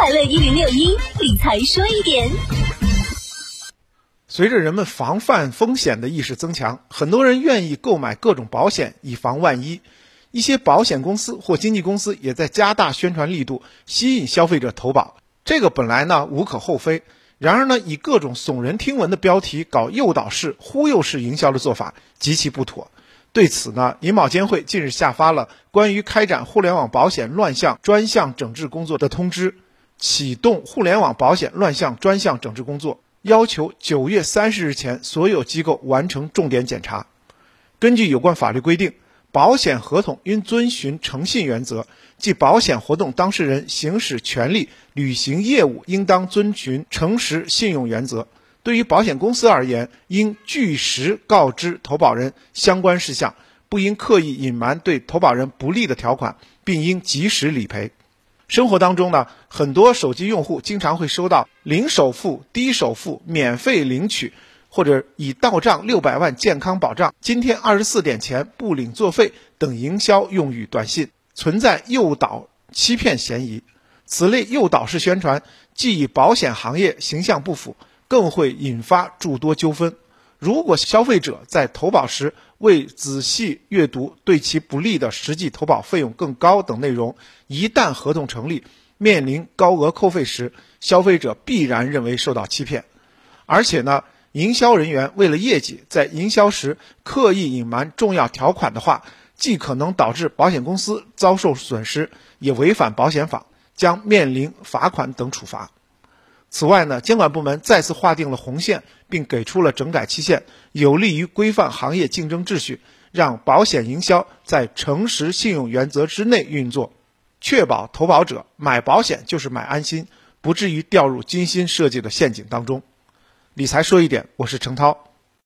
快乐一零六一理财说一点。随着人们防范风险的意识增强，很多人愿意购买各种保险以防万一。一些保险公司或经纪公司也在加大宣传力度，吸引消费者投保。这个本来呢无可厚非，然而呢以各种耸人听闻的标题搞诱导式、忽悠式营销的做法极其不妥。对此呢，银保监会近日下发了关于开展互联网保险乱象专项整治工作的通知，启动互联网保险乱象专项整治工作，要求九月三十日前所有机构完成重点检查。根据有关法律规定。保险合同应遵循诚信原则，即保险活动当事人行使权利、履行业务应当遵循诚实信用原则。对于保险公司而言，应据实告知投保人相关事项，不应刻意隐瞒对投保人不利的条款，并应及时理赔。生活当中呢，很多手机用户经常会收到零首付、低首付、免费领取。或者已到账六百万健康保障，今天二十四点前不领作废等营销用语短信，存在诱导欺骗嫌疑。此类诱导式宣传既与保险行业形象不符，更会引发诸多纠纷。如果消费者在投保时未仔细阅读对其不利的实际投保费用更高等内容，一旦合同成立，面临高额扣费时，消费者必然认为受到欺骗，而且呢。营销人员为了业绩，在营销时刻意隐瞒重要条款的话，既可能导致保险公司遭受损失，也违反保险法，将面临罚款等处罚。此外呢，监管部门再次划定了红线，并给出了整改期限，有利于规范行业竞争秩序，让保险营销在诚实信用原则之内运作，确保投保者买保险就是买安心，不至于掉入精心设计的陷阱当中。理财说一点，我是程涛。